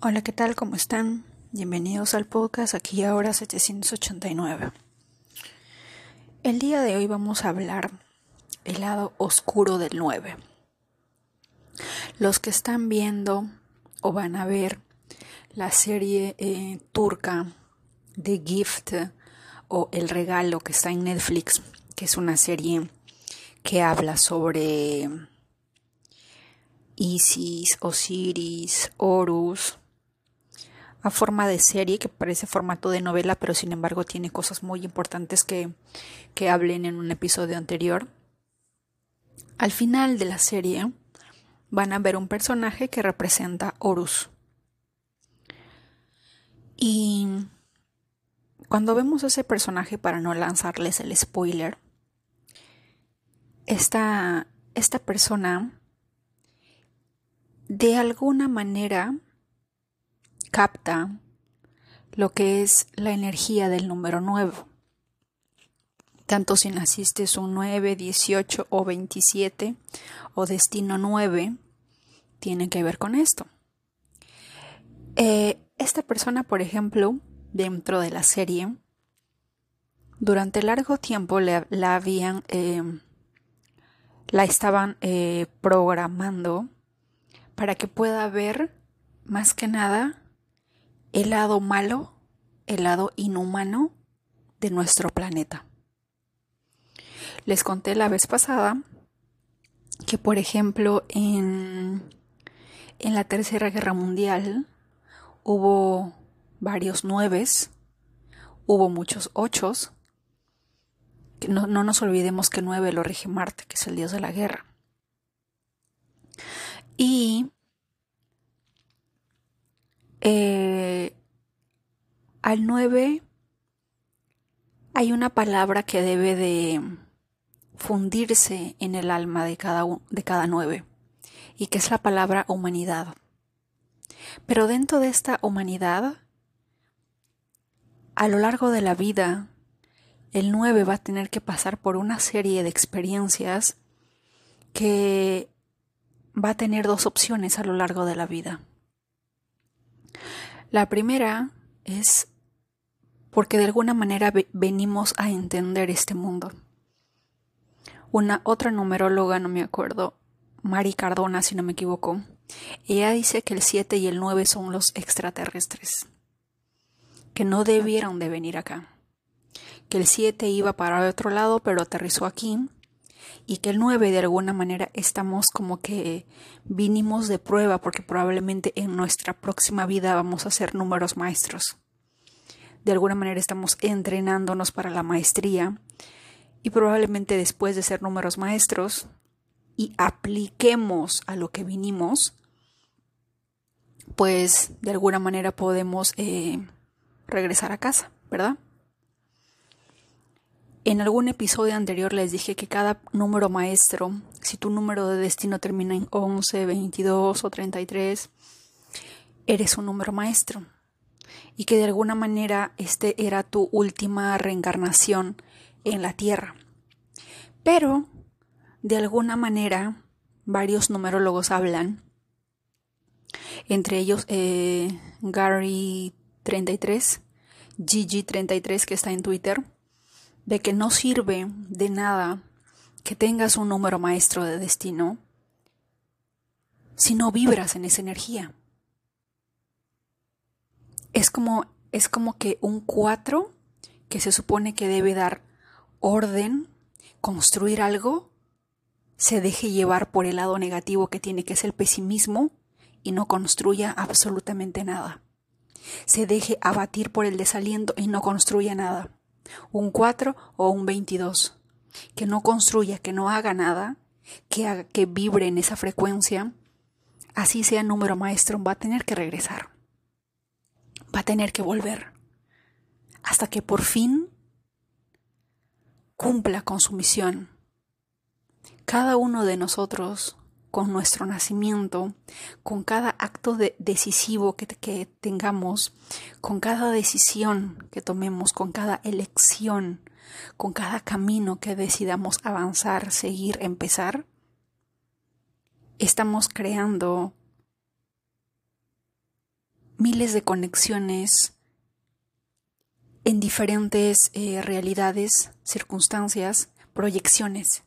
Hola, ¿qué tal? ¿Cómo están? Bienvenidos al podcast aquí ahora 789. El día de hoy vamos a hablar el lado oscuro del 9. Los que están viendo o van a ver la serie eh, turca de Gift o El Regalo que está en Netflix, que es una serie que habla sobre Isis, Osiris, Horus, a forma de serie que parece formato de novela, pero sin embargo tiene cosas muy importantes que, que hablen en un episodio anterior. Al final de la serie van a ver un personaje que representa Horus. Y cuando vemos ese personaje, para no lanzarles el spoiler, esta, esta persona de alguna manera capta lo que es la energía del número 9. Tanto si naciste un 9, 18 o 27 o destino 9, tiene que ver con esto. Eh, esta persona, por ejemplo, dentro de la serie, durante largo tiempo la habían, eh, la estaban eh, programando para que pueda ver más que nada el lado malo, el lado inhumano de nuestro planeta. Les conté la vez pasada que, por ejemplo, en, en la Tercera Guerra Mundial hubo varios nueves, hubo muchos ochos. No, no nos olvidemos que nueve lo rige Marte, que es el dios de la guerra. Y eh, al 9 hay una palabra que debe de fundirse en el alma de cada, de cada 9 y que es la palabra humanidad. Pero dentro de esta humanidad, a lo largo de la vida, el 9 va a tener que pasar por una serie de experiencias que va a tener dos opciones a lo largo de la vida. La primera es porque de alguna manera venimos a entender este mundo. Una otra numeróloga, no me acuerdo, Mari Cardona, si no me equivoco, ella dice que el 7 y el 9 son los extraterrestres, que no debieron de venir acá, que el 7 iba para otro lado pero aterrizó aquí y que el 9 de alguna manera estamos como que vinimos de prueba porque probablemente en nuestra próxima vida vamos a ser números maestros. De alguna manera estamos entrenándonos para la maestría y probablemente después de ser números maestros y apliquemos a lo que vinimos, pues de alguna manera podemos eh, regresar a casa, ¿verdad? En algún episodio anterior les dije que cada número maestro, si tu número de destino termina en 11, 22 o 33, eres un número maestro. Y que de alguna manera este era tu última reencarnación en la Tierra. Pero, de alguna manera, varios numerólogos hablan, entre ellos eh, Gary 33, Gigi 33 que está en Twitter, de que no sirve de nada que tengas un número maestro de destino si no vibras en esa energía. Es como, es como que un 4 que se supone que debe dar orden, construir algo, se deje llevar por el lado negativo que tiene que es el pesimismo y no construya absolutamente nada. Se deje abatir por el desaliento y no construya nada un 4 o un 22, que no construya, que no haga nada, que, que vibre en esa frecuencia, así sea número maestro, va a tener que regresar, va a tener que volver, hasta que por fin cumpla con su misión. Cada uno de nosotros con nuestro nacimiento, con cada acto decisivo que, tengamos, con cada decisión que tomemos, con cada elección, con cada camino que decidamos avanzar, seguir, empezar, estamos creando miles de conexiones en diferentes eh, realidades, circunstancias, proyecciones.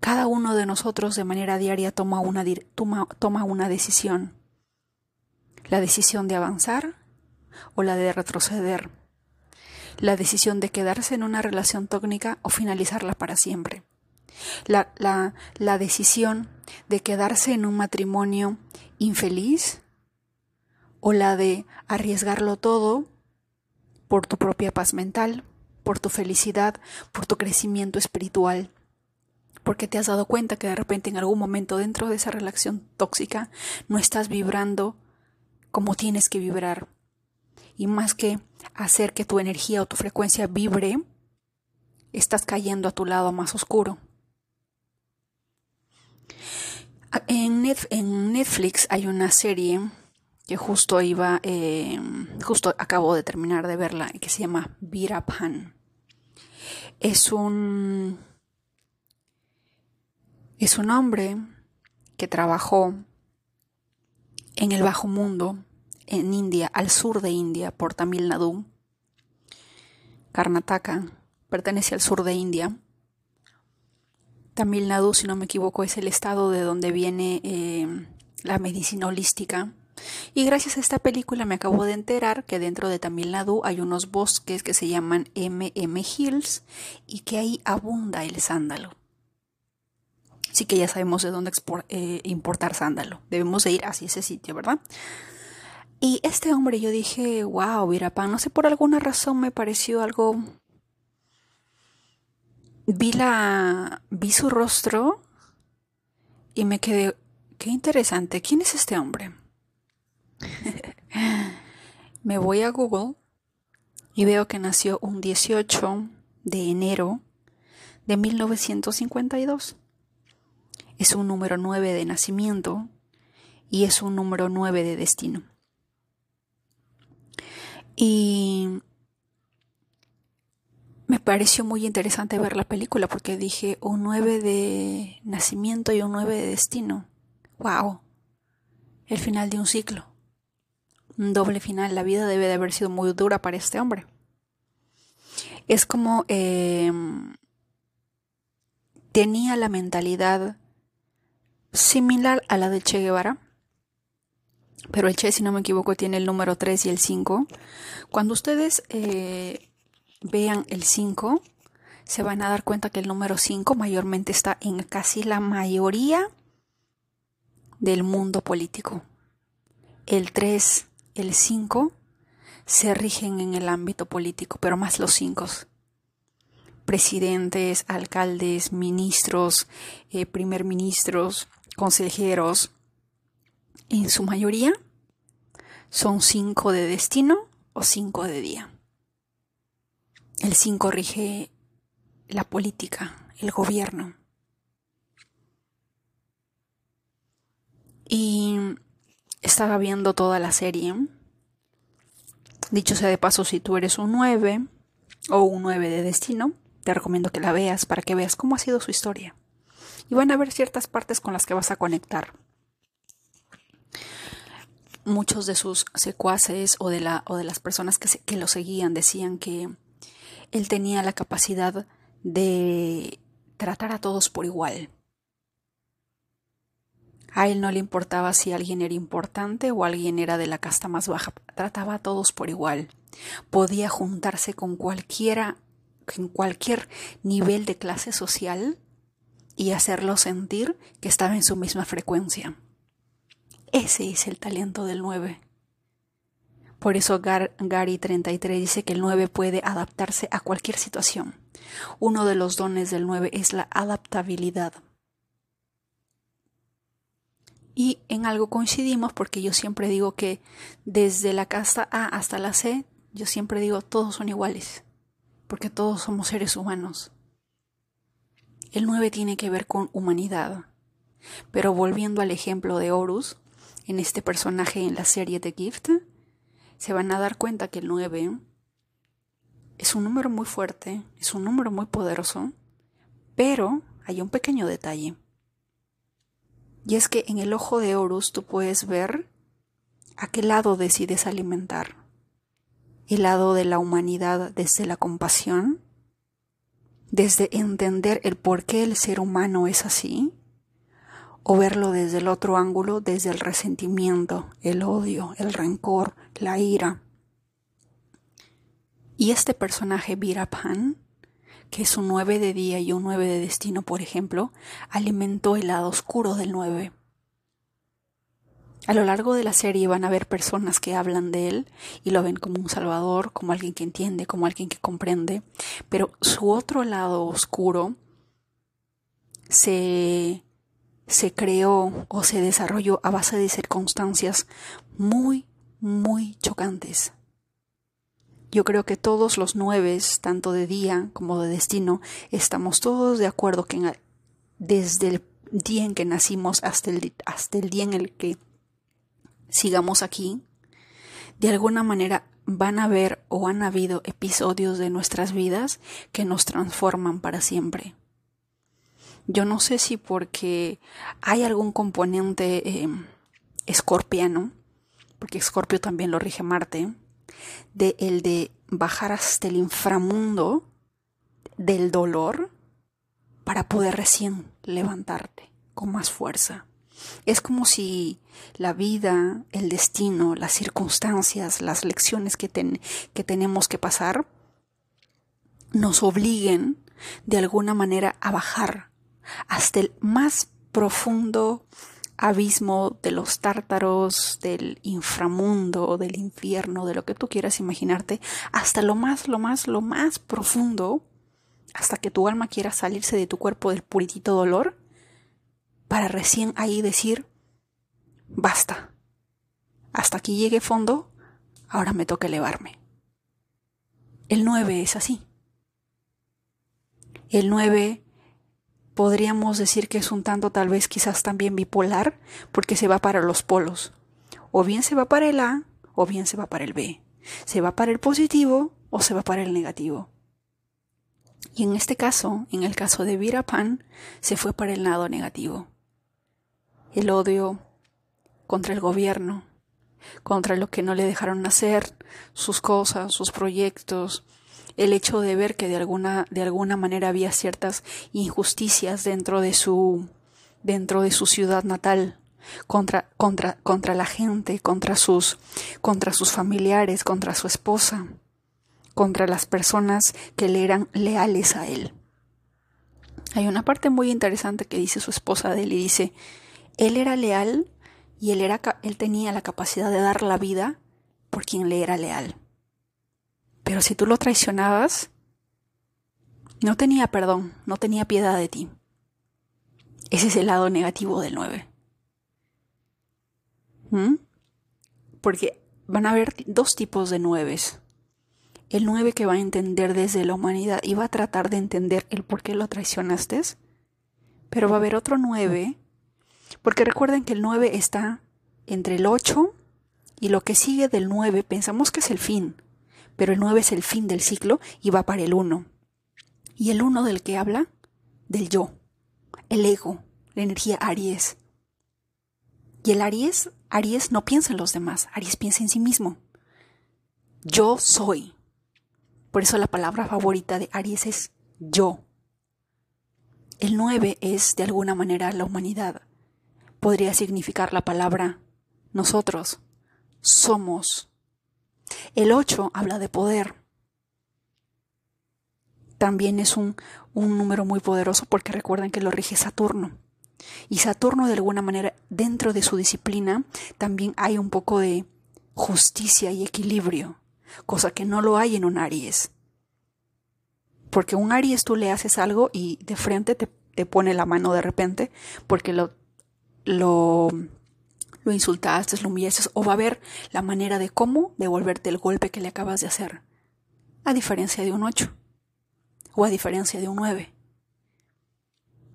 Cada uno de nosotros de manera diaria toma una, toma una decisión. La decisión de avanzar o la de retroceder. La decisión de quedarse en una relación tóxica o finalizarla para siempre. La, la, la decisión de quedarse en un matrimonio infeliz o la de arriesgarlo todo por tu propia paz mental, por tu felicidad, por tu crecimiento espiritual, porque te has dado cuenta que de repente en algún momento dentro de esa relación tóxica no estás vibrando como tienes que vibrar. Y más que hacer que tu energía o tu frecuencia vibre, estás cayendo a tu lado más oscuro. En, Netflix hay una serie que justo iba, eh, justo acabo de terminar de verla, que se llama Virapan. Es un, es un hombre que trabajó en el bajo mundo, en India, al sur de India, por Tamil Nadu. Karnataka pertenece al sur de India. Tamil Nadu, si no me equivoco, es el estado de donde viene eh, la medicina holística y gracias a esta película me acabo de enterar que dentro de Tamil Nadu hay unos bosques que se llaman MM Hills y que ahí abunda el sándalo. Así que ya sabemos de dónde eh, importar sándalo. Debemos de ir hacia ese sitio, ¿verdad? Y este hombre yo dije, wow, Virapán, no sé por alguna razón me pareció algo... Vi la... vi su rostro y me quedé, qué interesante, ¿quién es este hombre? Me voy a Google y veo que nació un 18 de enero de 1952. Es un número 9 de nacimiento y es un número 9 de destino. Y me pareció muy interesante ver la película porque dije un 9 de nacimiento y un 9 de destino. ¡Wow! El final de un ciclo un doble final. La vida debe de haber sido muy dura para este hombre. Es como eh, tenía la mentalidad similar a la de Che Guevara, pero el Che, si no me equivoco, tiene el número 3 y el 5. Cuando ustedes eh, vean el 5, se van a dar cuenta que el número 5 mayormente está en casi la mayoría del mundo político. El 3 el 5 se rigen en el ámbito político, pero más los 5. Presidentes, alcaldes, ministros, eh, primer ministros, consejeros, en su mayoría son 5 de destino o 5 de día. El 5 rige la política, el gobierno. Y estaba viendo toda la serie. Dicho sea de paso, si tú eres un 9 o un 9 de destino, te recomiendo que la veas para que veas cómo ha sido su historia. Y van a ver ciertas partes con las que vas a conectar. Muchos de sus secuaces o de, la, o de las personas que, que lo seguían decían que él tenía la capacidad de tratar a todos por igual a él no le importaba si alguien era importante o alguien era de la casta más baja, trataba a todos por igual. Podía juntarse con cualquiera, en cualquier nivel de clase social y hacerlo sentir que estaba en su misma frecuencia. Ese es el talento del 9. Por eso Gary 33 dice que el 9 puede adaptarse a cualquier situación. Uno de los dones del 9 es la adaptabilidad. Y en algo coincidimos porque yo siempre digo que desde la casta A hasta la C, yo siempre digo todos son iguales, porque todos somos seres humanos. El 9 tiene que ver con humanidad. Pero volviendo al ejemplo de Horus, en este personaje en la serie de Gift, se van a dar cuenta que el 9 es un número muy fuerte, es un número muy poderoso, pero hay un pequeño detalle. Y es que en el ojo de Horus tú puedes ver ¿A qué lado decides alimentar? ¿El lado de la humanidad desde la compasión? ¿Desde entender el por qué el ser humano es así? ¿O verlo desde el otro ángulo, desde el resentimiento, el odio, el rencor, la ira? Y este personaje Virapan, que es un 9 de día y un 9 de destino, por ejemplo, alimentó el lado oscuro del 9 a lo largo de la serie van a haber personas que hablan de él y lo ven como un salvador, como alguien que entiende, como alguien que comprende, pero su otro lado oscuro se, se creó o se desarrolló a base de circunstancias muy, muy chocantes. Yo creo que todos los nueve, tanto de día como de destino, estamos todos de acuerdo que desde el día en que nacimos hasta el, hasta el día en el que sigamos aquí, de alguna manera van a haber o han habido episodios de nuestras vidas que nos transforman para siempre. Yo no sé si porque hay algún componente em, escorpiano, porque Escorpio también lo rige Marte, de el de bajar hasta el inframundo del dolor para poder recién levantarte con más fuerza. Es como si la vida, el destino, las circunstancias, las lecciones que, que tenemos que pasar nos obliguen de alguna manera a bajar hasta el más profundo abismo de los tártaros, del inframundo, del infierno, de lo que tú quieras imaginarte, hasta lo más, lo más, lo más profundo, hasta que tu alma quiera salirse de tu cuerpo del puritito dolor para recién ahí decir, basta, hasta aquí llegue fondo, ahora me toca elevarme. El 9 es así. El 9 podríamos decir que es un tanto tal vez quizás también bipolar porque se va para los polos. O bien se va para el A o bien se va para el B. Se va para el positivo o se va para el negativo. Y en este caso, en el caso de Virapan, se fue para el lado negativo el odio contra el gobierno, contra lo que no le dejaron hacer, sus cosas, sus proyectos, el hecho de ver que de alguna, de alguna manera había ciertas injusticias dentro de su, dentro de su ciudad natal, contra, contra, contra la gente, contra sus, contra sus familiares, contra su esposa, contra las personas que le eran leales a él. Hay una parte muy interesante que dice su esposa de él y dice, él era leal y él, tenía la capacidad de dar la vida por quien le era leal. Pero si tú lo traicionabas, no tenía perdón, no tenía piedad de ti. Ese es el lado negativo del 9. ¿Mm? Porque van a haber dos tipos de nueves. El 9 que va a entender desde la humanidad y va a tratar de entender el por qué lo traicionaste. Pero va a haber otro 9 porque recuerden que el 9 está entre el 8 y lo que sigue del 9 pensamos que es el fin, pero el 9 es el fin del ciclo y va para el 1. ¿Y el 1 del que habla? Del yo, el ego, la energía Aries. Y el Aries, Aries no piensa en los demás, Aries piensa en sí mismo. Yo soy. Por eso la palabra favorita de Aries es yo. El 9 es de alguna manera la humanidad podría significar la palabra nosotros somos. El 8 habla de poder. También es un, un número muy poderoso porque recuerden que lo rige Saturno. Y Saturno de alguna manera dentro de su disciplina también hay un poco de justicia y equilibrio, cosa que no lo hay en un Aries. Porque un Aries tú le haces algo y de frente te, te pone la mano de repente porque lo lo, lo insultaste, lo humillaste, o va a ver la manera de cómo devolverte el golpe que le acabas de hacer. A diferencia de un 8 o a diferencia de un 9.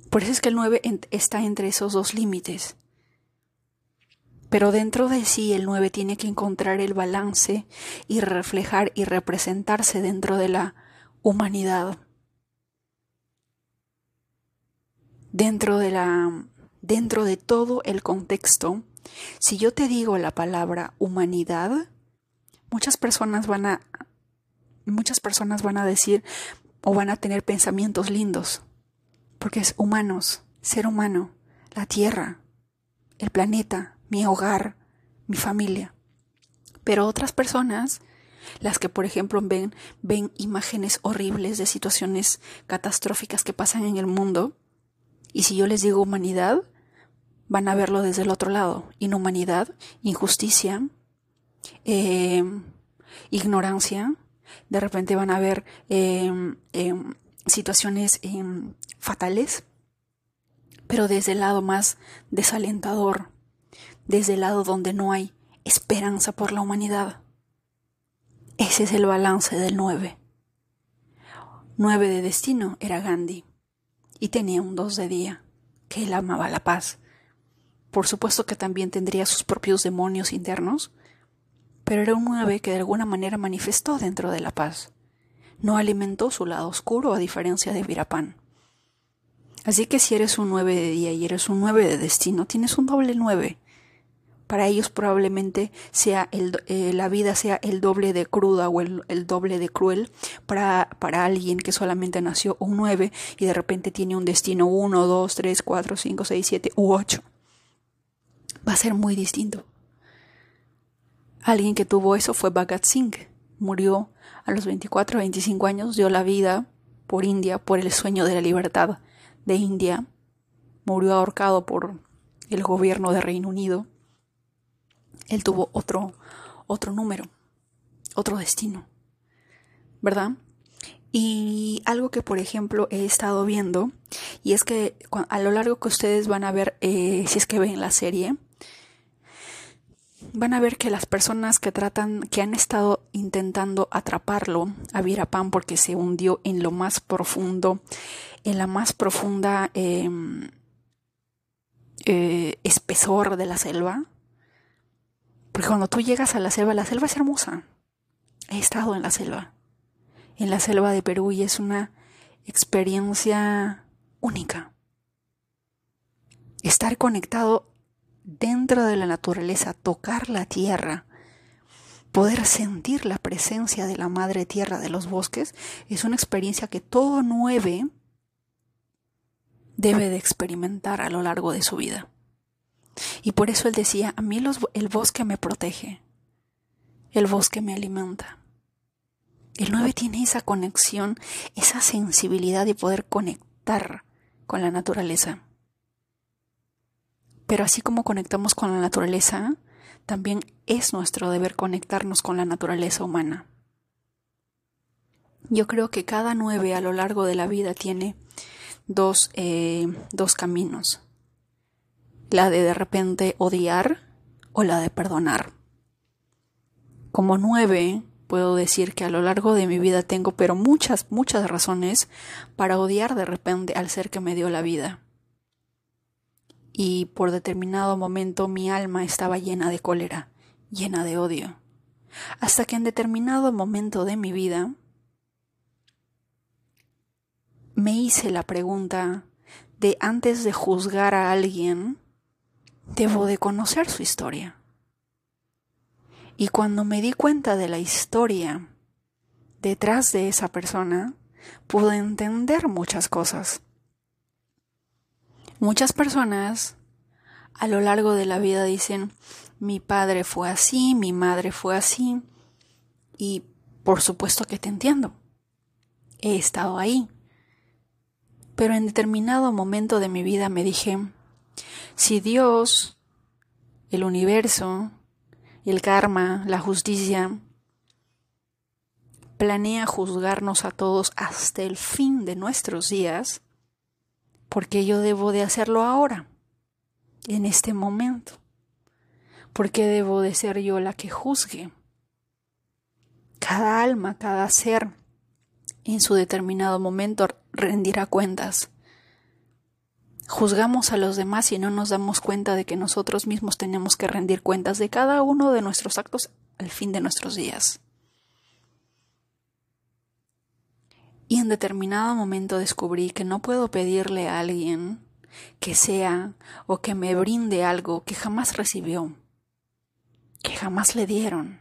Por eso es que el 9 está entre esos dos límites. Pero dentro de sí el 9 tiene que encontrar el balance y reflejar y representarse dentro de la humanidad. Dentro de la dentro de todo el contexto Si yo te digo la palabra humanidad, muchas personas van a muchas personas van a decir o van a tener pensamientos lindos, porque es humanos, ser humano, la tierra, el planeta, mi hogar, mi familia. Pero otras personas, las que por ejemplo ven, ven imágenes horribles de situaciones catastróficas que pasan en el mundo, y si yo les digo humanidad, van a verlo desde el otro lado. Inhumanidad, injusticia, eh, ignorancia. De repente van a ver eh, eh, situaciones fatales, pero desde el lado más desalentador, desde el lado donde no hay esperanza por la humanidad. Ese es el balance del 9. 9 de destino era Gandhi y tenía un 2 de día, que él amaba la paz. Por supuesto que también tendría sus propios demonios internos, pero era un 9 que de alguna manera manifestó dentro de la paz. No alimentó su lado oscuro a diferencia de Virapán. Así que si eres un 9 de día y eres un 9 de destino, tienes un doble 9 para ellos probablemente sea el, eh, la vida sea el doble de cruda o el, doble de cruel para, para, alguien que solamente nació un 9 y de repente tiene un destino 1, 2, 3, 4, 5, 6, 7 u 8. Va a ser muy distinto. Alguien que tuvo eso fue Bhagat Singh. Murió a los 24, 25 años, dio la vida por India, por el sueño de la libertad de India. Murió ahorcado por el gobierno de Reino Unido él tuvo otro, otro número, otro destino, ¿verdad? Y algo que, por ejemplo, he estado viendo, y es que a lo largo que ustedes van a ver, eh, si es que ven la serie, van a ver que las personas que tratan, que han estado intentando atraparlo a Virapan porque se hundió en lo más profundo, en la más profunda em, eh, espesor de la selva, porque cuando tú llegas a la selva, la selva es hermosa. He estado en la selva, en la selva de Perú y es una experiencia única. Estar conectado dentro de la naturaleza, tocar la tierra, poder sentir la presencia de la madre tierra de los bosques, es una experiencia que todo nueve debe de experimentar a lo largo de su vida. Y por eso él decía, a mí el bosque me protege, el bosque me alimenta. El 9 tiene esa conexión, esa sensibilidad de poder conectar con la naturaleza. Pero así como conectamos con la naturaleza, también es nuestro deber conectarnos con la naturaleza humana. Yo creo que cada nueve a lo largo de la vida tiene dos, eh, dos caminos la de de repente odiar o la de perdonar. Como nueve, puedo decir que a lo largo de mi vida tengo pero muchas, muchas razones para odiar de repente al ser que me dio la vida. Y por determinado momento mi alma estaba llena de cólera, llena de odio. Hasta que en determinado momento de mi vida me hice la pregunta de antes de juzgar a alguien, debo de conocer su historia. Y cuando me di cuenta de la historia detrás de esa persona, pude entender muchas cosas. Muchas personas a lo largo de la vida dicen, mi padre fue así, mi madre fue así, y por supuesto que te entiendo. He estado ahí. Pero en determinado momento de mi vida me dije, si Dios, el universo, el karma, la justicia, planea juzgarnos a todos hasta el fin de nuestros días, ¿por qué yo debo de hacerlo ahora, en este momento? ¿Por qué debo de ser yo la que juzgue? Cada alma, cada ser, en su determinado momento rendirá cuentas. Juzgamos a los demás y no nos damos cuenta de que nosotros mismos tenemos que rendir cuentas de cada uno de nuestros actos al fin de nuestros días. Y en determinado momento descubrí que no puedo pedirle a alguien que sea o que me brinde algo que jamás recibió, que jamás le dieron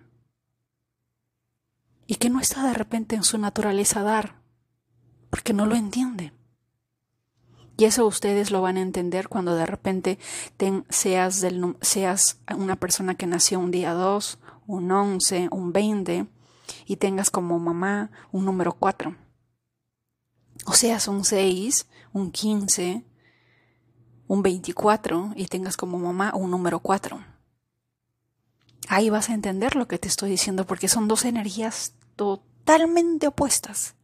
y que no está de repente en su naturaleza dar, porque no lo entiende. Y eso ustedes lo van a entender cuando de repente seas, del, seas una persona que nació un día 2, un 11, un 20 y tengas como mamá un número 4. O seas un 6, un 15, un 24 y tengas como mamá un número 4. Ahí vas a entender lo que te estoy diciendo porque son dos energías totalmente opuestas.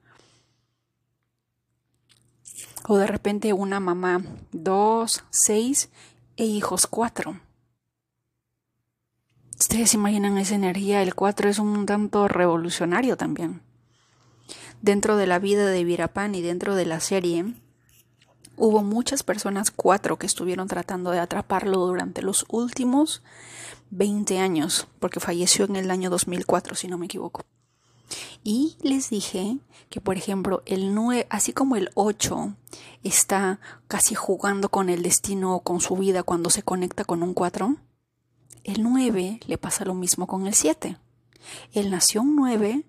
O de repente una mamá dos, seis e hijos cuatro. Ustedes imaginan esa energía, el cuatro es un tanto revolucionario también. Dentro de la vida de Virapan y dentro de la serie, hubo muchas personas, cuatro, que estuvieron tratando de atraparlo durante los últimos 20 años, porque falleció en el año 2004, si no me equivoco. Y les dije que, por ejemplo, el 9, así como el 8 está casi jugando con el destino o con su vida cuando se conecta con un 4, el 9 le pasa lo mismo con el 7. Él nació un 9,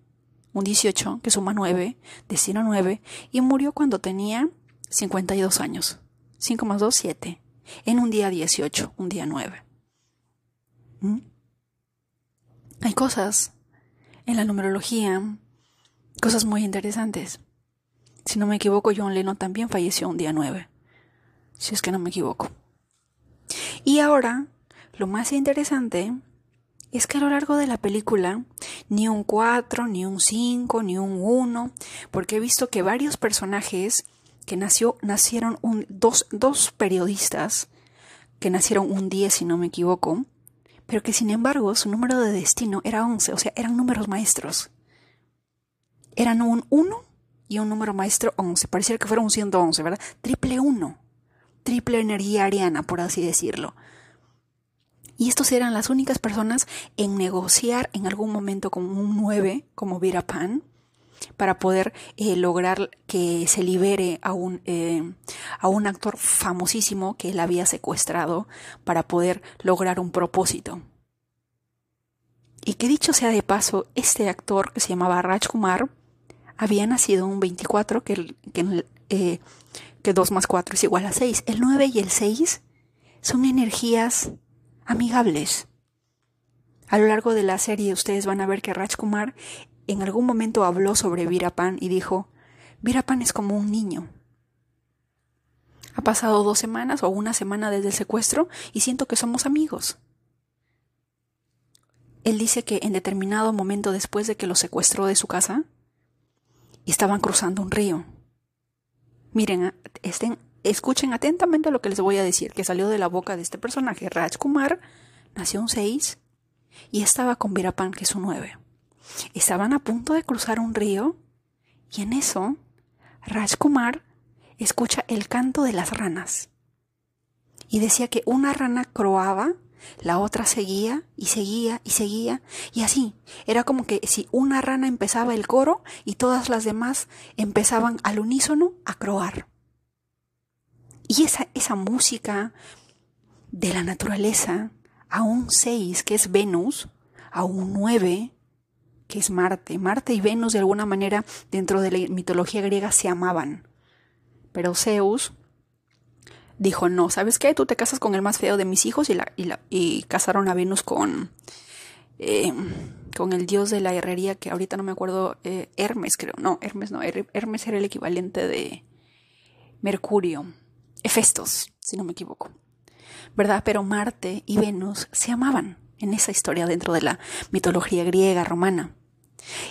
un 18, que suma 9, destino 9, y murió cuando tenía 52 años. 5 más 2, 7. En un día 18, un día 9. ¿Mm? Hay cosas en la numerología cosas muy interesantes. Si no me equivoco, John Lennon también falleció un día 9. Si es que no me equivoco. Y ahora, lo más interesante es que a lo largo de la película, ni un 4, ni un 5, ni un 1, porque he visto que varios personajes que nació, nacieron un, dos, dos periodistas que nacieron un 10, si no me equivoco, pero que sin embargo su número de destino era 11, o sea, eran números maestros. Eran un 1 y un número maestro 11, pareciera que fuera un 111, ¿verdad? Triple 1, triple energía ariana, por así decirlo. Y estos eran las únicas personas en negociar en algún momento con un 9, como Virapan, para poder eh, lograr que se libere a un, eh, a un actor famosísimo que él había secuestrado para poder lograr un propósito. Y que dicho sea de paso, este actor que se llamaba Raj Kumar había nacido un 24, que, que, eh, que 2 más 4 es igual a 6. El 9 y el 6 son energías amigables. A lo largo de la serie ustedes van a ver que Raj Kumar en algún momento habló sobre Virapan y dijo, Virapan es como un niño. Ha pasado dos semanas o una semana desde el secuestro y siento que somos amigos. Él dice que en determinado momento después de que lo secuestró de su casa, estaban cruzando un río. Miren, estén, escuchen atentamente lo que les voy a decir, que salió de la boca de este personaje. Raj Kumar nació un 6 y estaba con Virapan, que es un 9. Estaban a punto de cruzar un río y en eso Raj Kumar escucha el canto de las ranas. Y decía que una rana croaba, la otra seguía y seguía y seguía y así. Era como que si una rana empezaba el coro y todas las demás empezaban al unísono a croar. Y esa, esa música de la naturaleza, a un seis que es Venus, a un nueve que es Marte. Marte y Venus de alguna manera dentro de la mitología griega se amaban. Pero Zeus dijo, no, ¿sabes qué? Tú te casas con el más feo de mis hijos y, la, y, casaron a Venus con, eh, con el dios de la herrería que ahorita no me acuerdo, eh, Hermes creo. No, Hermes no, Hermes era el equivalente de Mercurio. Hefestos, si no me equivoco. ¿Verdad? Pero Marte y Venus se amaban en esa historia dentro de la mitología griega, romana.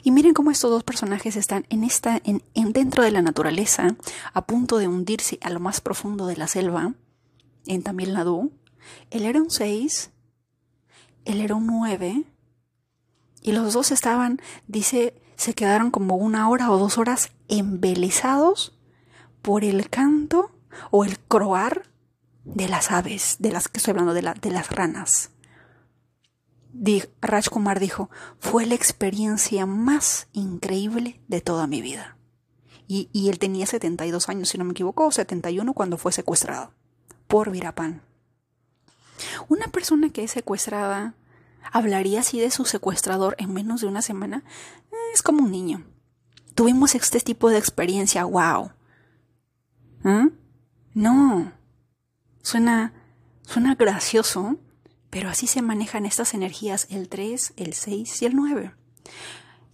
Y miren cómo estos dos personajes están en esta, en, dentro de la naturaleza, a punto de hundirse a lo más profundo de la selva, en Tamil Nadu. Él era un 6, él era un 9, y los dos estaban, dice, se quedaron como una hora o dos horas embelesados por el canto o el croar de las aves, de las que estoy hablando, de, de las ranas. Raj Kumar dijo, fue la experiencia más increíble de toda mi vida. Y, y, él tenía 72 años, si no me equivoco, o 71 cuando fue secuestrado. por Virapán. Una persona que es secuestrada hablaría así de su secuestrador en menos de una semana. Eh, es como un niño. Tuvimos este tipo de experiencia, wow. ¿Eh? No. Suena, suena gracioso, pero así se manejan estas energías el 3, el 6 y el 9.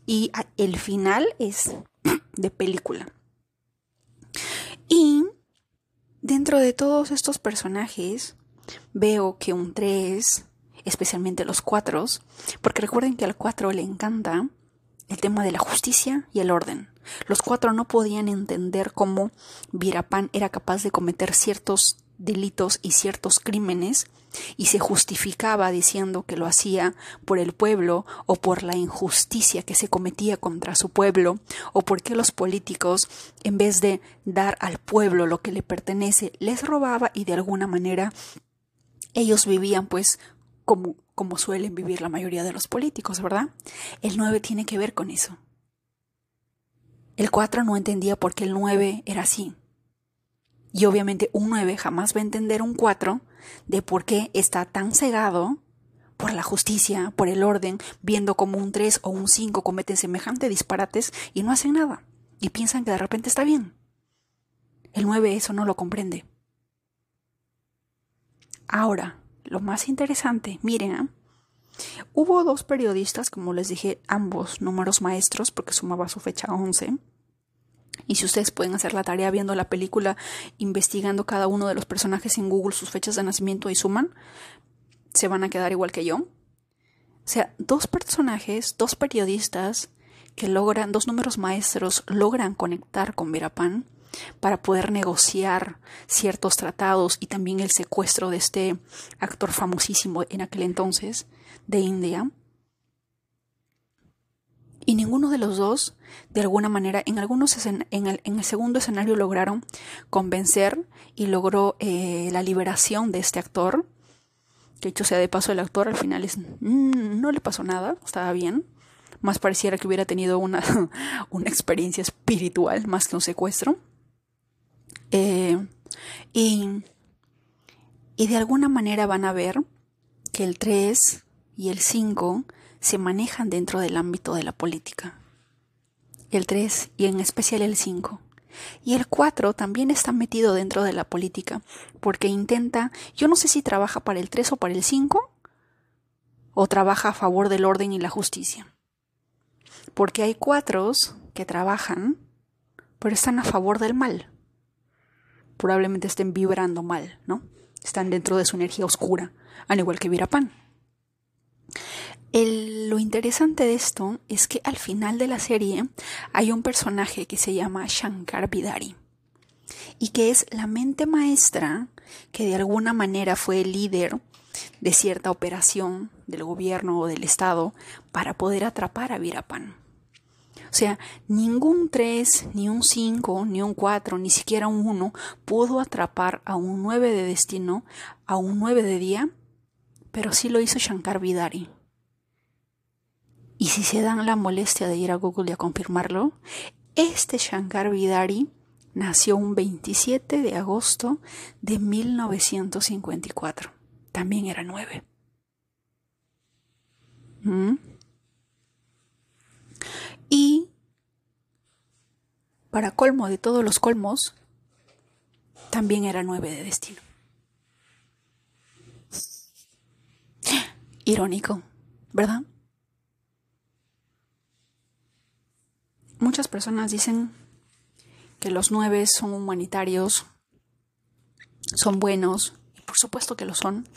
Y el final es de película. Y dentro de todos estos personajes, veo que un 3, especialmente los 4, porque recuerden que al 4 le encanta el tema de la justicia y el orden. Los cuatro no podían entender cómo Virapán era capaz de cometer ciertos delitos y ciertos crímenes y se justificaba diciendo que lo hacía por el pueblo o por la injusticia que se cometía contra su pueblo o porque los políticos en vez de dar al pueblo lo que le pertenece les robaba y de alguna manera ellos vivían pues como, como suelen vivir la mayoría de los políticos, ¿verdad? El 9 tiene que ver con eso. El 4 no entendía por qué el 9 era así. Y obviamente un 9 jamás va a entender un 4 de por qué está tan cegado por la justicia, por el orden, viendo como un 3 o un 5 cometen semejantes disparates y no hacen nada. Y piensan que de repente está bien. El 9 eso no lo comprende. Ahora, lo más interesante, miren, ¿eh? Hubo dos periodistas, como les dije, ambos números maestros, porque sumaba su fecha 11 y si ustedes pueden hacer la tarea viendo la película, investigando cada uno de los personajes en Google, sus fechas de nacimiento y suman, se van a quedar igual que yo. O sea, dos personajes, dos periodistas que logran, dos números maestros logran conectar con Verapan para poder negociar ciertos tratados y también el secuestro de este actor famosísimo en aquel entonces de India. Y ninguno de los dos, de alguna manera, en algunos en el, en el segundo escenario lograron convencer y logró eh, la liberación de este actor. Que hecho sea de paso, el actor al final es, mm, no le pasó nada, estaba bien. Más pareciera que hubiera tenido una, una experiencia espiritual más que un secuestro. Eh, y, y de alguna manera van a ver que el 3 y el 5 se manejan dentro del ámbito de la política. El 3 y en especial el 5. Y el 4 también está metido dentro de la política, porque intenta, yo no sé si trabaja para el 3 o para el 5, o trabaja a favor del orden y la justicia. Porque hay cuatros que trabajan, pero están a favor del mal. Probablemente estén vibrando mal, ¿no? Están dentro de su energía oscura, al igual que Virapan lo interesante de esto es que al final de la serie hay un personaje que se llama Shankar Bidari y que es la mente maestra que de alguna manera fue el líder de cierta operación del gobierno o del Estado para poder atrapar a Virapan. O sea, ningún 3, ni un 5, ni un 4, ni siquiera un 1 pudo atrapar a un 9 de destino, a un 9 de día, pero sí lo hizo Shankar Bidari. Y si se dan la molestia de ir a Google y a confirmarlo, este Shankar Vidari nació un 27 de agosto de 1954. También era nueve. ¿Mm? Y para colmo de todos los colmos, también era nueve de destino. Irónico, ¿verdad? Muchas personas dicen que los nueve son humanitarios, son buenos, y por supuesto que lo son,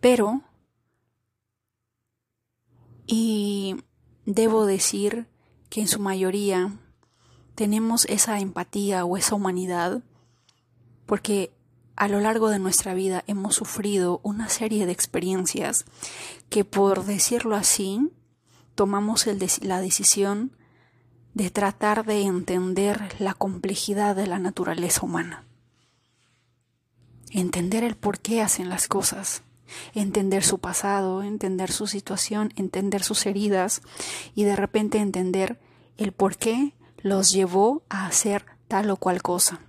pero, y debo decir que en su mayoría tenemos esa empatía o esa humanidad porque a lo largo de nuestra vida hemos sufrido una serie de experiencias que por decirlo así tomamos la decisión de tratar de entender la complejidad de la naturaleza humana. Entender el por qué hacen las cosas, entender su pasado, entender su situación, entender sus heridas y de repente entender el por qué los llevó a hacer tal o cual cosa.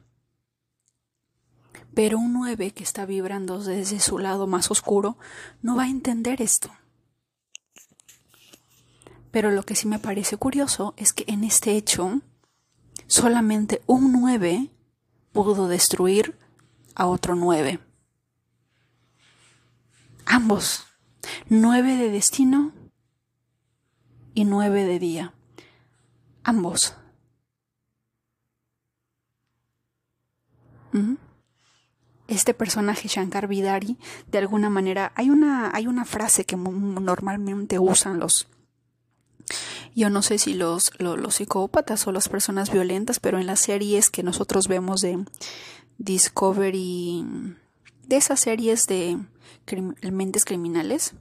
Pero un 9 que está vibrando desde su lado más oscuro no va a entender esto. Pero lo que sí me parece curioso es que en este hecho solamente un 9 pudo destruir a otro 9. Ambos. 9 de destino y 9 de día. Ambos. Este personaje Shankar Vidari, de alguna manera, hay una, hay una frase que normalmente usan los, yo no sé si los, los, psicópatas o las personas violentas, pero en las series que nosotros vemos de Discovery, de esas series de mentes criminales,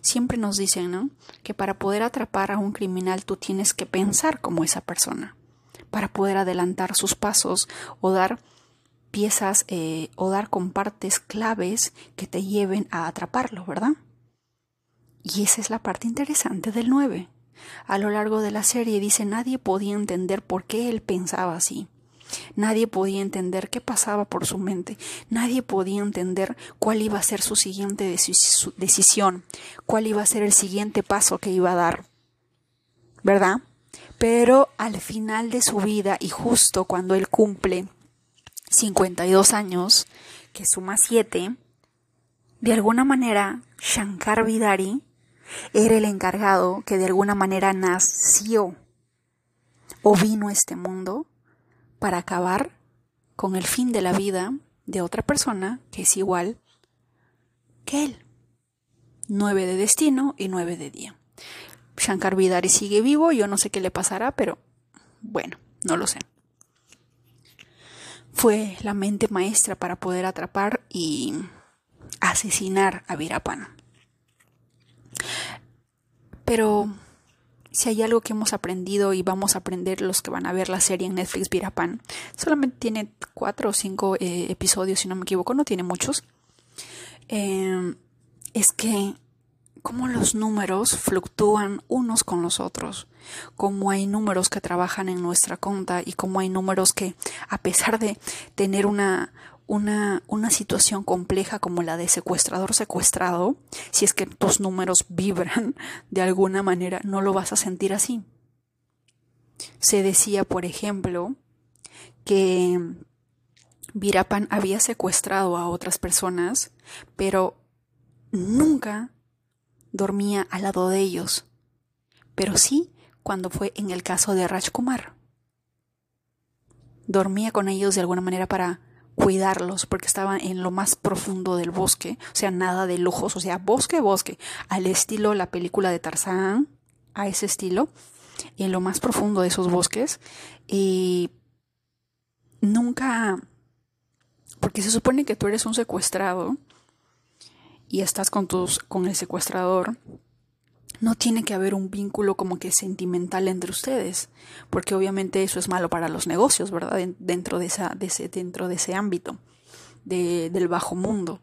siempre nos dicen. Que para poder atrapar a un criminal tú tienes que pensar como esa persona, para poder adelantar sus pasos o dar piezas eh, o dar con partes claves que te lleven a atraparlo, ¿verdad? Y esa es la parte interesante del 9. A lo largo de la serie dice nadie podía entender por qué él pensaba así. Nadie podía entender qué pasaba por su mente. Nadie podía entender cuál iba a ser su siguiente decisión, cuál iba a ser el siguiente paso que iba a dar. ¿Verdad? Pero al final de su vida y justo cuando él cumple 52 años, que suma 7, de alguna manera Shankar Vidari era el encargado que de alguna manera nació o vino a este mundo para acabar con el fin de la vida de otra persona que es igual que él. Nueve de destino y nueve de día. Shankar Vidari sigue vivo, yo no sé qué le pasará, pero bueno, no lo sé. Fue la mente maestra para poder atrapar y asesinar a Virapan. Pero si hay algo que hemos aprendido y vamos a aprender los que van a ver la serie en Netflix Virapan, solamente tiene cuatro o cinco eh, episodios, si no me equivoco, no tiene muchos, em, es que cómo los números fluctúan unos con los otros, cómo hay números que trabajan en nuestra cuenta y cómo hay números que, a pesar de tener una, una, una situación compleja como la de secuestrador secuestrado, si es que tus números vibran de alguna manera, no lo vas a sentir así. Se decía, por ejemplo, que Virapan había secuestrado a otras personas, pero nunca dormía al lado de ellos. Pero sí cuando fue en el caso de Rajkumar. Dormía con ellos de alguna manera para cuidarlos porque estaban en lo más profundo del bosque, o sea, nada de lujos, o sea, bosque, bosque, al estilo la película de Tarzán, a ese estilo, en lo más profundo de esos bosques, y nunca, porque se supone que tú eres un secuestrado y estás con tus, con el secuestrador, no tiene que haber un vínculo como que sentimental entre ustedes, porque obviamente eso es malo para los negocios, ¿verdad? Dentro de, ese, dentro de ese ámbito de, del bajo mundo.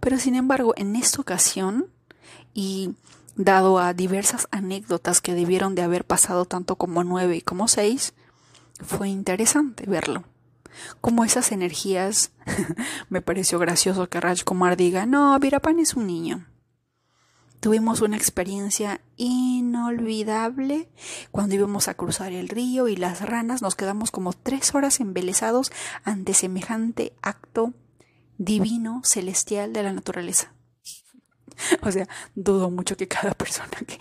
Pero sin embargo, en esta ocasión, y dado a diversas anécdotas que debieron de haber pasado tanto como nueve y como seis, fue interesante verlo. Como esas energías, me pareció gracioso que Raj Kumar diga, no, Virapan es un niño. Tuvimos una experiencia inolvidable cuando íbamos a cruzar el río y las ranas nos quedamos como tres horas embelesados ante semejante acto divino, celestial de la naturaleza. O sea, dudo mucho que cada persona que,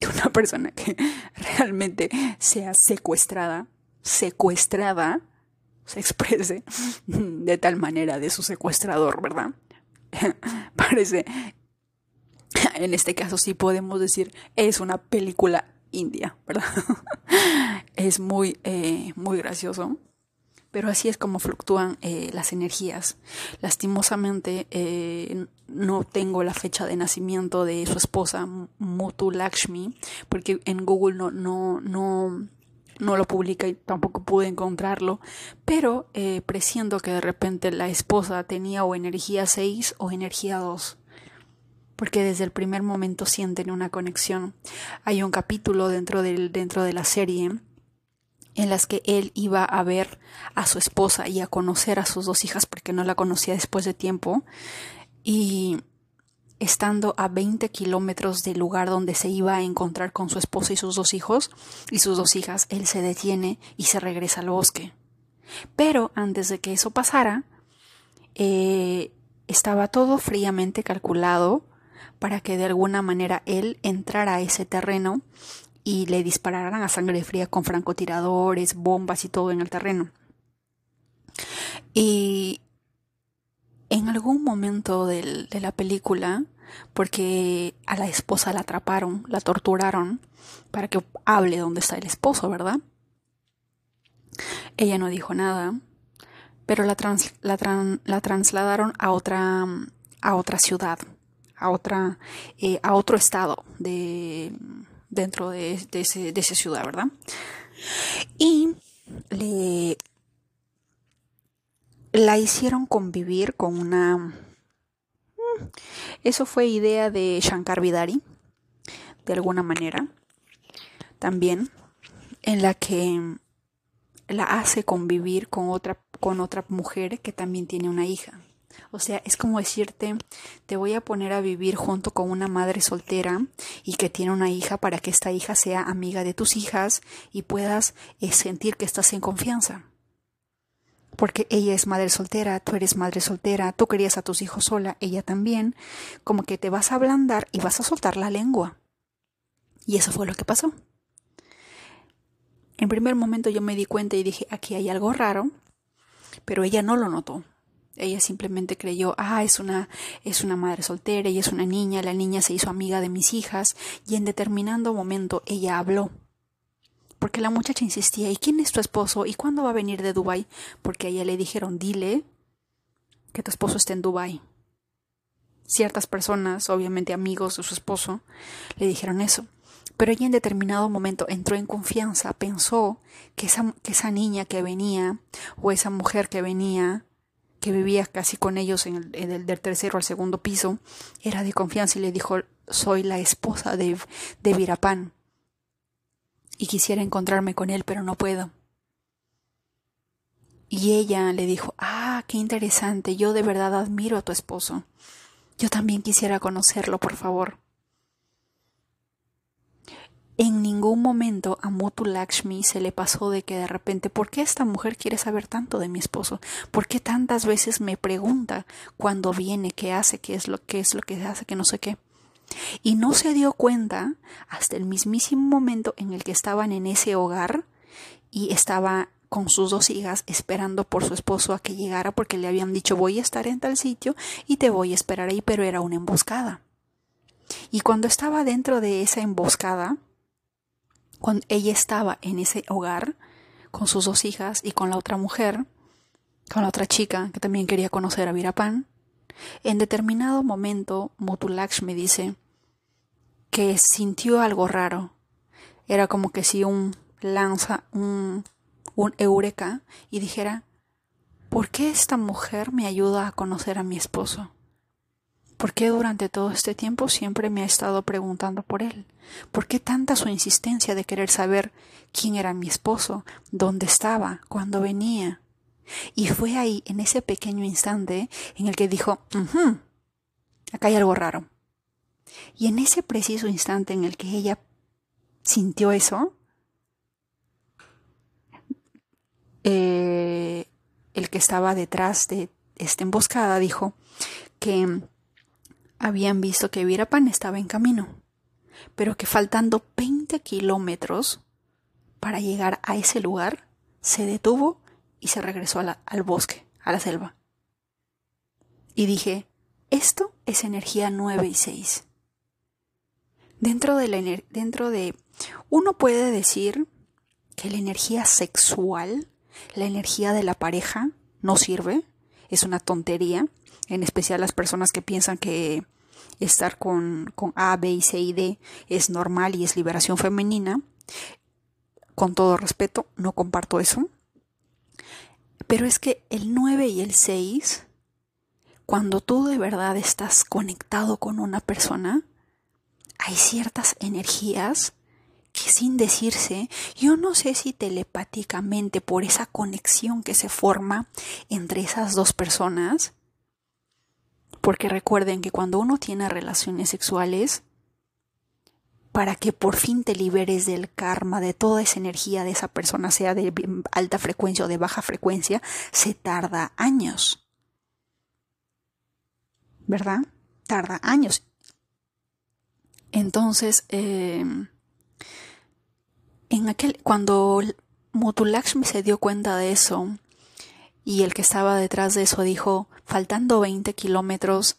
que una persona que realmente sea secuestrada, secuestrada, se exprese de tal manera de su secuestrador, ¿verdad? Parece en este caso sí podemos decir es una película india, ¿verdad? es muy, eh, muy gracioso. Pero así es como fluctúan eh, las energías. Lastimosamente eh, no tengo la fecha de nacimiento de su esposa, Mutu Lakshmi, porque en Google no, no, no, no lo publica y tampoco pude encontrarlo, pero presiento que de repente la esposa tenía o energía 6 o energía 2 porque desde el primer momento sienten una conexión. Hay un capítulo dentro, del, dentro de la serie en las que él iba a ver a su esposa y a conocer a sus dos hijas porque no la conocía después de tiempo y estando a 20 kilómetros del lugar donde se iba a encontrar con su esposa y sus dos hijos y sus dos hijas, él se detiene y se regresa al bosque. Pero antes de que eso pasara, eh, estaba todo fríamente calculado para que de alguna manera él entrara a ese terreno y le dispararan a sangre fría con francotiradores, bombas y todo en el terreno. Y en algún momento de la película, porque a la esposa la atraparon, la torturaron para que hable dónde está el esposo, ¿verdad? Ella no dijo nada, pero la, la, trasladaron a otra, a otra ciudad, a, otra, eh, a otro estado de, dentro de, ese, de esa ciudad, ¿verdad? Y le la hicieron convivir con una... Mm, eso fue idea de Shankar Vidari, de alguna manera, también, en la que la hace convivir con otra, con otra mujer que también tiene una hija. O sea, es como decirte, te voy a poner a vivir junto con una madre soltera y que tiene una hija para que esta hija sea amiga de tus hijas y puedas eh, sentir que estás en confianza. Porque ella es madre soltera, tú eres madre soltera, tú querías a tus hijos sola, ella también, como que te vas a ablandar y vas a soltar la lengua. Y eso fue lo que pasó. En primer momento yo me di cuenta y dije, aquí hay algo raro, pero ella no lo notó. Ella simplemente creyó, ah, es una, es una madre soltera y es una niña, la niña se hizo amiga de mis hijas, y en determinado momento ella habló. Porque la muchacha insistía, ¿y quién es tu esposo? ¿Y cuándo va a venir de Dubái? Porque a ella le dijeron, dile que tu esposo está en Dubái. Ciertas personas, obviamente amigos de su esposo, le dijeron eso. Pero ella en determinado momento entró en confianza, pensó que esa, que esa niña que venía, o esa mujer que venía, que vivía casi con ellos en el, del tercero al segundo piso, era de confianza y le dijo, soy la esposa de, de Virapán y quisiera encontrarme con él, pero no puedo. Y ella le dijo, ah, qué interesante, yo de verdad admiro a tu esposo. Yo también quisiera conocerlo, por favor. En ningún momento a Mutu Lakshmi se le pasó de que de repente, ¿por qué esta mujer quiere saber tanto de mi esposo? ¿Por qué tantas veces me pregunta cuando viene, qué hace, qué es lo que es lo que hace, que no sé qué? Y no se dio cuenta hasta el mismísimo momento en el que estaban en ese hogar y estaba con sus dos hijas esperando por su esposo a que llegara porque le habían dicho voy a estar en tal sitio y te voy a esperar ahí, pero era una emboscada. Y cuando estaba dentro de esa emboscada, cuando ella estaba en ese hogar con sus dos hijas y con la otra mujer, con la otra chica que también quería conocer a Virapan, en determinado momento Mutulaksh me dice que sintió algo raro. Era como que si un lanza, un, un eureka y dijera, ¿por qué esta mujer me ayuda a conocer a mi esposo? ¿Por qué durante todo este tiempo siempre me ha estado preguntando por él? ¿Por qué tanta su insistencia de querer saber quién era mi esposo, dónde estaba, cuándo venía? Y fue ahí, en ese pequeño instante, en el que dijo, acá hay algo raro. Y en ese preciso instante en el que ella sintió eso, eh, el que estaba detrás de esta emboscada dijo que habían visto que Virapan estaba en camino, pero que faltando 20 kilómetros para llegar a ese lugar, se detuvo y se regresó al bosque, a la selva. Y dije, esto es energía 9 y 6. Dentro de, la, dentro de... Uno puede decir que la energía sexual, la energía de la pareja, no sirve, es una tontería, en especial las personas que piensan que estar con, con A, B y C y D es normal y es liberación femenina. Con todo respeto, no comparto eso. Pero es que el 9 y el 6, cuando tú de verdad estás conectado con una persona, hay ciertas energías que sin decirse, yo no sé si telepáticamente por esa conexión que se forma entre esas dos personas, porque recuerden que cuando uno tiene relaciones sexuales, para que por fin te liberes del karma, de toda esa energía de esa persona, sea de alta frecuencia o de baja frecuencia, se tarda años. ¿Verdad? Tarda años. Entonces, em, cuando Mutulakshmi se dio cuenta de eso, y el que estaba detrás de eso dijo, faltando 20 kilómetros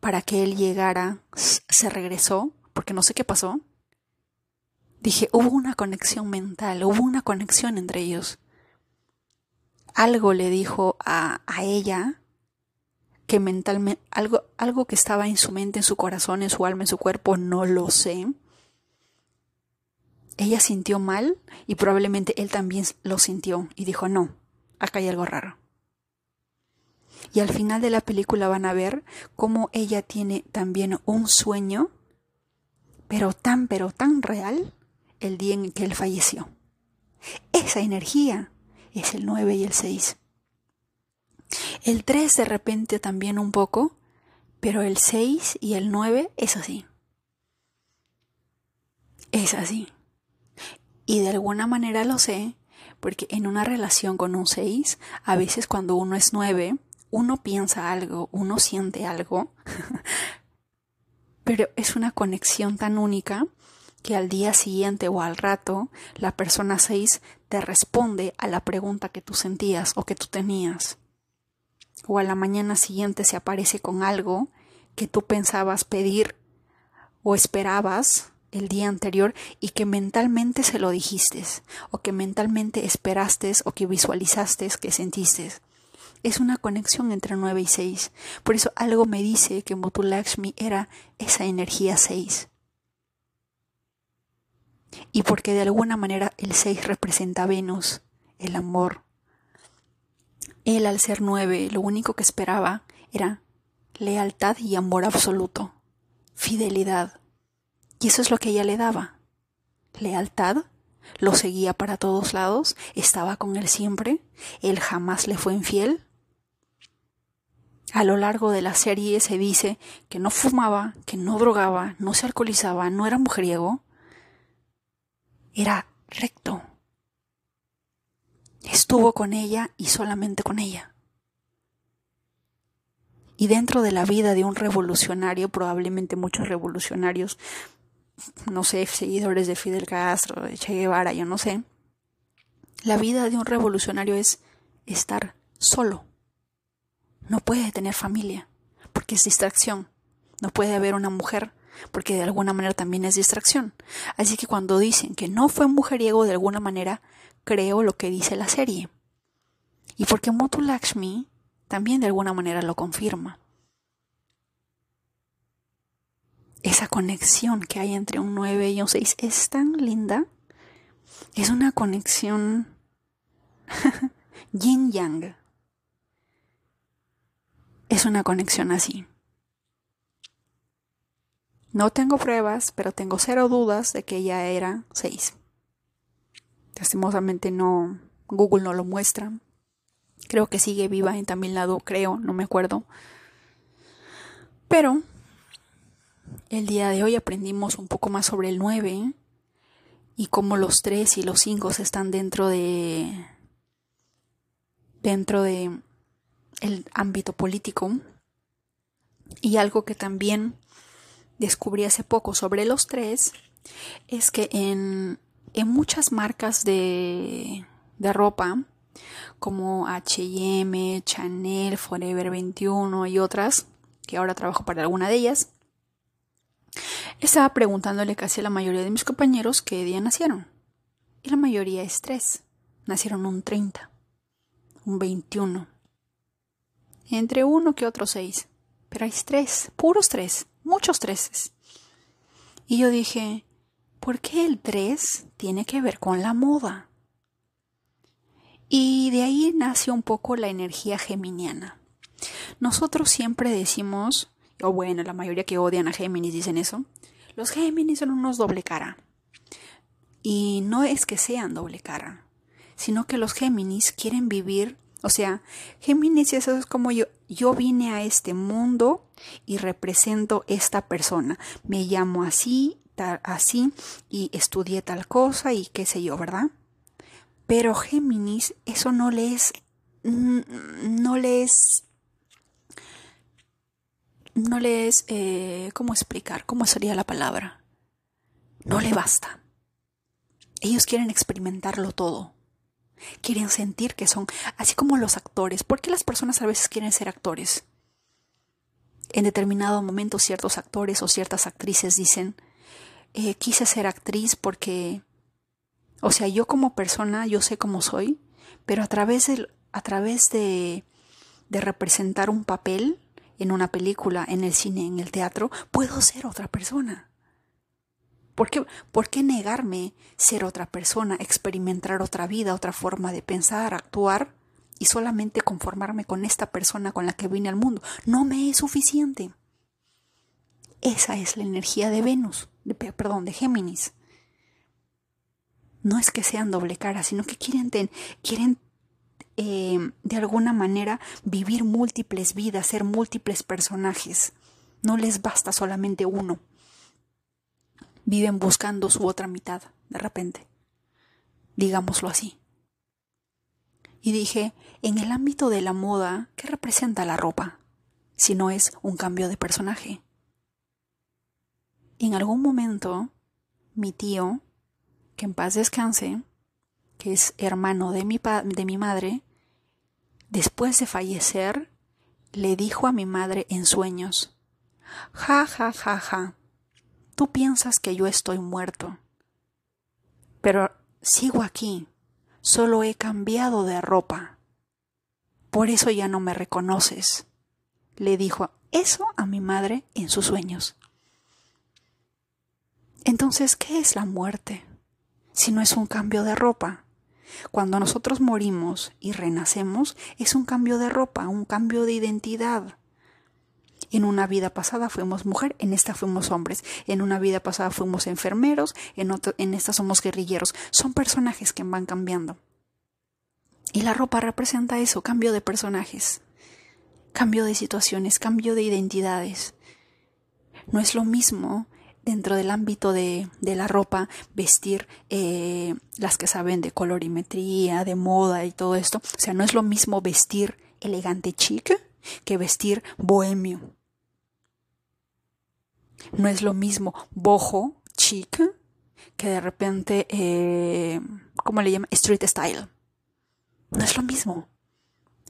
para que él llegara, se regresó, porque no sé qué pasó. Dije, hubo una conexión mental, hubo una conexión entre ellos. Algo le dijo a, a ella que mentalmente, algo, algo que estaba en su mente, en su corazón, en su alma, en su cuerpo, no lo sé. Ella sintió mal y probablemente él también lo sintió y dijo, no, acá hay algo raro. Y al final de la película van a ver cómo ella tiene también un sueño, pero tan, pero tan real, el día en que él falleció. Esa energía es el 9 y el 6. El 3 de repente también un poco, pero el 6 y el 9 es así. Es así. Y de alguna manera lo sé, porque en una relación con un 6, a veces cuando uno es 9, uno piensa algo, uno siente algo, pero es una conexión tan única que al día siguiente o al rato la persona 6 te responde a la pregunta que tú sentías o que tú tenías. O a la mañana siguiente se aparece con algo que tú pensabas pedir o esperabas el día anterior y que mentalmente se lo dijiste o que mentalmente esperaste o que visualizaste que sentiste. Es una conexión entre 9 y 6. Por eso algo me dice que Mutulakshmi era esa energía 6. Y porque de alguna manera el 6 representa a Venus, el amor, él, al ser nueve, lo único que esperaba era lealtad y amor absoluto, fidelidad. Y eso es lo que ella le daba. Lealtad, lo seguía para todos lados, estaba con él siempre, él jamás le fue infiel. A lo largo de la serie se dice que no fumaba, que no drogaba, no se alcoholizaba, no era mujeriego. Era recto, estuvo con ella y solamente con ella. Y dentro de la vida de un revolucionario, probablemente muchos revolucionarios, no sé, seguidores de Fidel Castro, de Che Guevara, yo no sé, la vida de un revolucionario es estar solo. No puede tener familia, porque es distracción. No puede haber una mujer, porque de alguna manera también es distracción. Así que cuando dicen que no fue mujeriego de alguna manera, creo lo que dice la serie. Y porque Motu Lakshmi también de alguna manera lo confirma. Esa conexión que hay entre un 9 y un 6 es tan linda. Es una conexión yin yang. Es una conexión así. No tengo pruebas, pero tengo cero dudas de que ella era 6. Lastimosamente no, Google no lo muestra. Creo que sigue viva en Tamil Nadu, creo, no me acuerdo. Pero el día de hoy aprendimos un poco más sobre el 9 y cómo los 3 y los 5 están dentro de dentro de el ámbito político. Y algo que también descubrí hace poco sobre los 3 es que en en muchas marcas de, de ropa, como HM, Chanel, Forever 21 y otras, que ahora trabajo para alguna de ellas, estaba preguntándole casi a la mayoría de mis compañeros qué día nacieron. Y la mayoría es tres. Nacieron un 30, un 21. Entre uno que otro seis. Pero hay tres, puros tres, muchos treses. Y yo dije, ¿Por qué el 3 tiene que ver con la moda? Y de ahí nace un poco la energía geminiana. Nosotros siempre decimos, o bueno, la mayoría que odian a Géminis dicen eso, los Géminis son unos doble cara. Y no es que sean doble cara, sino que los Géminis quieren vivir, o sea, Géminis eso es como yo, yo vine a este mundo y represento esta persona, me llamo así, tal, así, y estudié tal cosa y qué sé yo, ¿verdad? Pero Géminis, eso no le es, no le es no le es, eh, ¿cómo explicar? ¿Cómo sería la palabra? No le basta. Ellos quieren experimentarlo todo. Quieren sentir que son, así como los actores. ¿Por qué las personas a veces quieren ser actores? En determinado momento ciertos actores o ciertas actrices dicen, eh, quise ser actriz porque, o sea, yo como persona, yo sé cómo soy, pero a través de, a través de, de representar un papel en una película, en el cine, en el teatro, puedo ser otra persona. ¿Por qué, ¿Por qué negarme ser otra persona, experimentar otra vida, otra forma de pensar, actuar y solamente conformarme con esta persona con la que vine al mundo? No me es suficiente. Esa es la energía de Venus, de, perdón, de Géminis. No es que sean doble cara, sino que quieren, quieren eh, de alguna manera vivir múltiples vidas, ser múltiples personajes. No les basta solamente uno viven buscando su otra mitad, de repente. Digámoslo así. Y dije, en el ámbito de la moda, ¿qué representa la ropa? Si no es un cambio de personaje. En algún momento, mi tío, que en paz descanse, que es hermano de mi, de mi madre, después de fallecer, le dijo a mi madre en sueños, ja, ja, ja, ja, Tú piensas que yo estoy muerto, pero sigo aquí, solo he cambiado de ropa. Por eso ya no me reconoces, le dijo eso a mi madre en sus sueños. Entonces, ¿qué es la muerte? Si no es un cambio de ropa. Cuando nosotros morimos y renacemos, es un cambio de ropa, un cambio de identidad. En una vida pasada fuimos mujer, en esta fuimos hombres. En una vida pasada fuimos enfermeros, en, en esta somos guerrilleros. Son personajes que van cambiando. Y la ropa representa eso, cambio de personajes, cambio de situaciones, cambio de identidades. No es lo mismo dentro del ámbito de, de la ropa vestir eh, las que saben de colorimetría, de moda y todo esto. O sea, no es lo mismo vestir elegante chic que vestir bohemio. No es lo mismo bojo, chic, que de repente, eh, ¿cómo le llaman? Street style. No es lo mismo.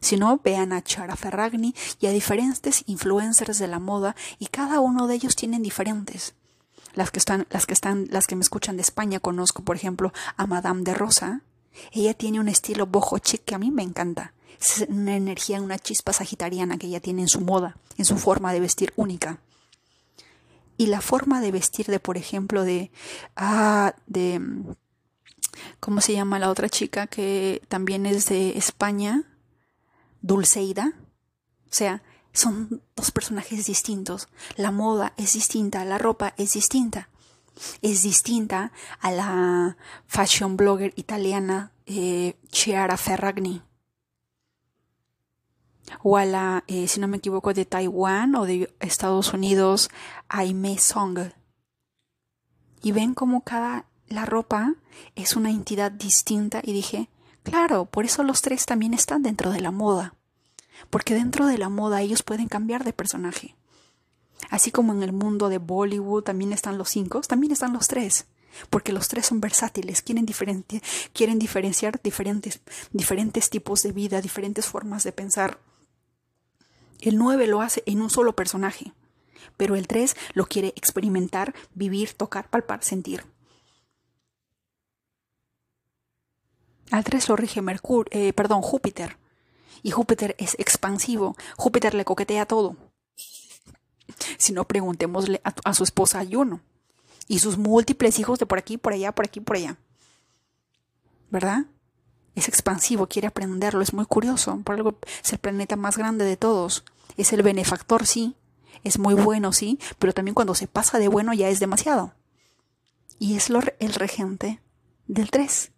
Si no, vean a Chara Ferragni y a diferentes influencers de la moda y cada uno de ellos tienen diferentes. Las que están, las que están, las que me escuchan de España conozco, por ejemplo, a Madame de Rosa. Ella tiene un estilo bojo chic que a mí me encanta. Es una energía, una chispa sagitariana que ella tiene en su moda, en su forma de vestir única y la forma de vestir de, por ejemplo, de, ah, de, ¿cómo se llama la otra chica que también es de España? Dulceida. O sea, son dos personajes distintos. La moda es distinta, la ropa es distinta. Es distinta a la fashion blogger italiana eh, Chiara Ferragni o a la, eh, si no me equivoco, de Taiwán o de Estados Unidos, Aime Song. Y ven como cada, la ropa es una entidad distinta y dije, claro, por eso los tres también están dentro de la moda. Porque dentro de la moda ellos pueden cambiar de personaje. Así como en el mundo de Bollywood también están los cinco, también están los tres porque los tres son versátiles, quieren, diferenciar diferentes, tipos de vida, diferentes formas de pensar. El 9 lo hace en un solo personaje, pero el 3 lo quiere experimentar, vivir, tocar, palpar, sentir. Al 3 lo rige Mercurio, eh, perdón, Júpiter. Y Júpiter es expansivo. Júpiter le coquetea todo. Si no, preguntémosle a, su esposa Juno y sus múltiples hijos de por aquí, por allá, por aquí, por allá. ¿Verdad? es expansivo, quiere aprenderlo, es muy curioso, por algo es el planeta más grande de todos, es el benefactor, sí, es muy bueno, sí, pero también cuando se pasa de bueno ya es demasiado. Y es el regente del 3.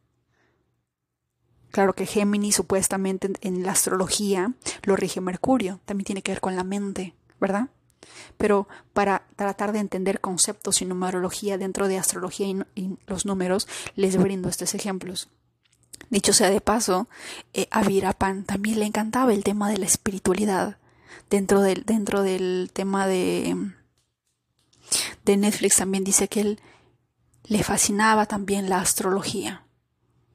Claro que Géminis supuestamente en la astrología lo rige Mercurio, también tiene que ver con la mente, ¿verdad? Pero para tratar de entender conceptos y numerología dentro de astrología y, los números, les brindo estos ejemplos. Dicho sea de paso, eh, a Virapan también le encantaba el tema de la espiritualidad. Dentro del, dentro del tema de, de Netflix también dice que él le fascinaba también la astrología.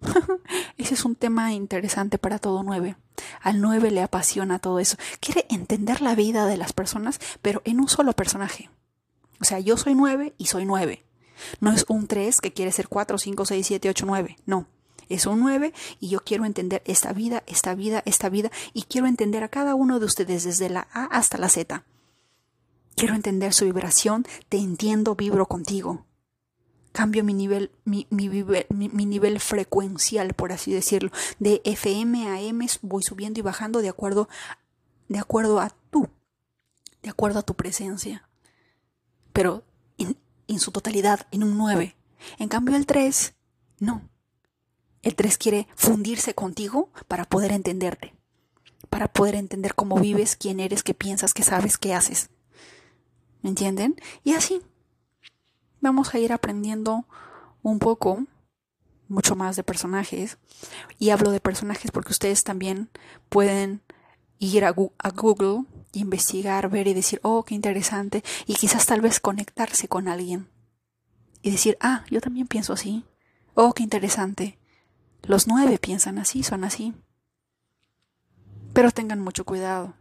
Ese es un tema interesante para todo nueve. Al nueve le apasiona todo eso. Quiere entender la vida de las personas, pero en un solo personaje. O sea, yo soy nueve y soy nueve. No es un tres que quiere ser cuatro, cinco, seis, siete, ocho, nueve. No. Es un nueve y yo quiero entender esta vida, esta vida, esta vida y quiero entender a cada uno de ustedes desde la A hasta la Z. Quiero entender su vibración, te entiendo, vibro contigo cambio mi nivel, mi, nivel frecuencial, por así decirlo. De FM a M voy subiendo y bajando de acuerdo, de acuerdo a tú, de acuerdo a tu presencia. Pero en, en su totalidad, en un 9. En cambio el 3, no. El 3 quiere fundirse contigo para poder entenderte, para poder entender cómo vives, quién eres, qué piensas, qué sabes, qué haces. ¿Me entienden? Y así, vamos a ir aprendiendo un poco, mucho más de personajes. Y hablo de personajes porque ustedes también pueden ir a, Google, investigar, ver y decir, oh, qué interesante. Y quizás tal vez conectarse con alguien. Y decir, ah, yo también pienso así. Oh, qué interesante. Los nueve piensan así, son así. Pero tengan mucho cuidado.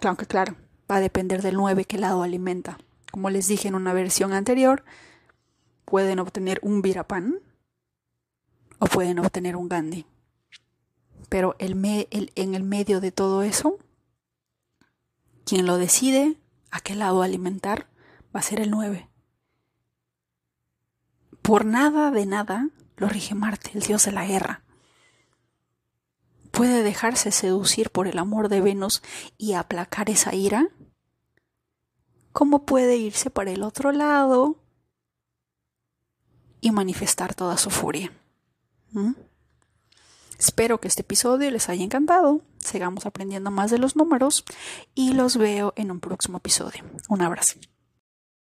Claro que claro, va a depender del nueve qué lado alimenta. Como les dije en una versión anterior, pueden obtener un Virapan o pueden obtener un Gandhi. Pero en el medio de todo eso, quien lo decide a qué lado alimentar va a ser el 9. Por nada de nada lo rige Marte, el dios de la guerra. ¿Puede dejarse seducir por el amor de Venus y aplacar esa ira? Cómo puede irse para el otro lado y manifestar toda su furia. Espero que este episodio les haya encantado, sigamos aprendiendo más de los números y los veo en un próximo episodio. Un abrazo.